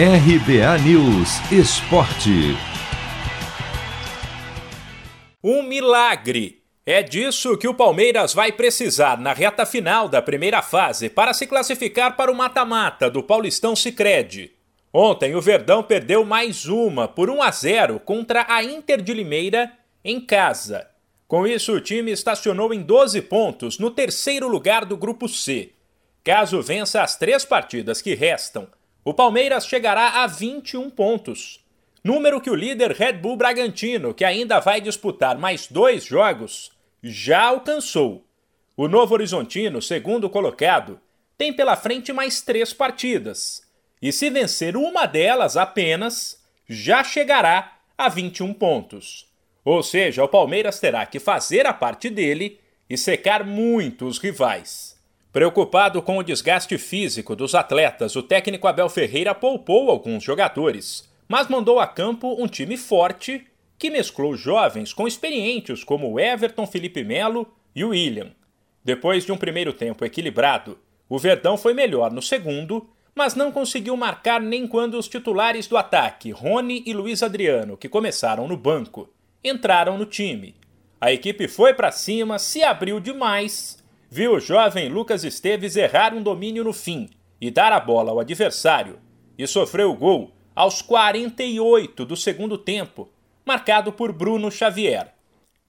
RBA News Esporte. Um milagre! É disso que o Palmeiras vai precisar na reta final da primeira fase para se classificar para o mata-mata do Paulistão Sicredi. Ontem o Verdão perdeu mais uma por 1 a 0 contra a Inter de Limeira em casa. Com isso, o time estacionou em 12 pontos no terceiro lugar do grupo C. Caso vença as três partidas que restam o Palmeiras chegará a 21 pontos. Número que o líder Red Bull Bragantino, que ainda vai disputar mais dois jogos, já alcançou. O Novo Horizontino, segundo colocado, tem pela frente mais três partidas. E se vencer uma delas apenas, já chegará a 21 pontos. Ou seja, o Palmeiras terá que fazer a parte dele e secar muito os rivais. Preocupado com o desgaste físico dos atletas, o técnico Abel Ferreira poupou alguns jogadores, mas mandou a campo um time forte que mesclou jovens com experientes como Everton Felipe Melo e William. Depois de um primeiro tempo equilibrado, o Verdão foi melhor no segundo, mas não conseguiu marcar nem quando os titulares do ataque, Rony e Luiz Adriano, que começaram no banco, entraram no time. A equipe foi para cima, se abriu demais viu o jovem Lucas Esteves errar um domínio no fim e dar a bola ao adversário, e sofreu o gol aos 48 do segundo tempo, marcado por Bruno Xavier.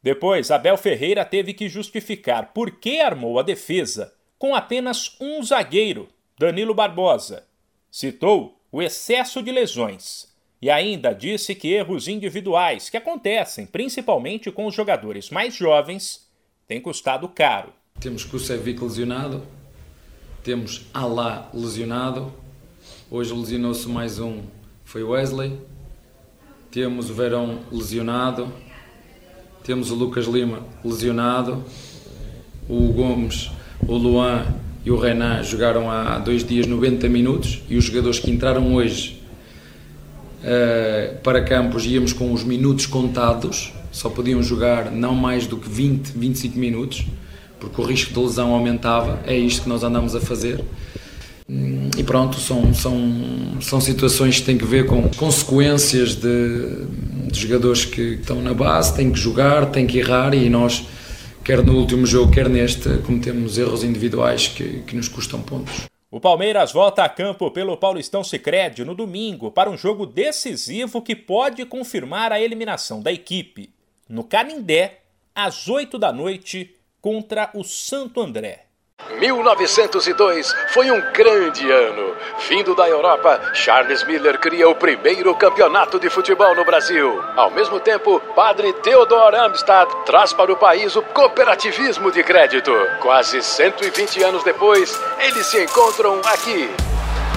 Depois, Abel Ferreira teve que justificar por que armou a defesa com apenas um zagueiro, Danilo Barbosa. Citou o excesso de lesões e ainda disse que erros individuais que acontecem principalmente com os jogadores mais jovens têm custado caro. Temos Kusevic lesionado, temos Alá lesionado, hoje lesionou-se mais um, foi Wesley, temos o Verão lesionado, temos o Lucas Lima lesionado, o Gomes, o Luan e o Renan jogaram há dois dias 90 minutos e os jogadores que entraram hoje uh, para campos íamos com os minutos contados, só podiam jogar não mais do que 20, 25 minutos porque o risco de lesão aumentava, é isto que nós andamos a fazer. E pronto, são, são, são situações que têm que ver com consequências de, de jogadores que estão na base, têm que jogar, têm que errar e nós, quer no último jogo, quer neste, cometemos erros individuais que, que nos custam pontos. O Palmeiras volta a campo pelo Paulistão Sicredi no domingo para um jogo decisivo que pode confirmar a eliminação da equipe. No Canindé, às 8 da noite, contra o Santo André. 1902 foi um grande ano. Vindo da Europa, Charles Miller cria o primeiro campeonato de futebol no Brasil. Ao mesmo tempo, padre Theodor Amstad traz para o país o cooperativismo de crédito. Quase 120 anos depois, eles se encontram aqui.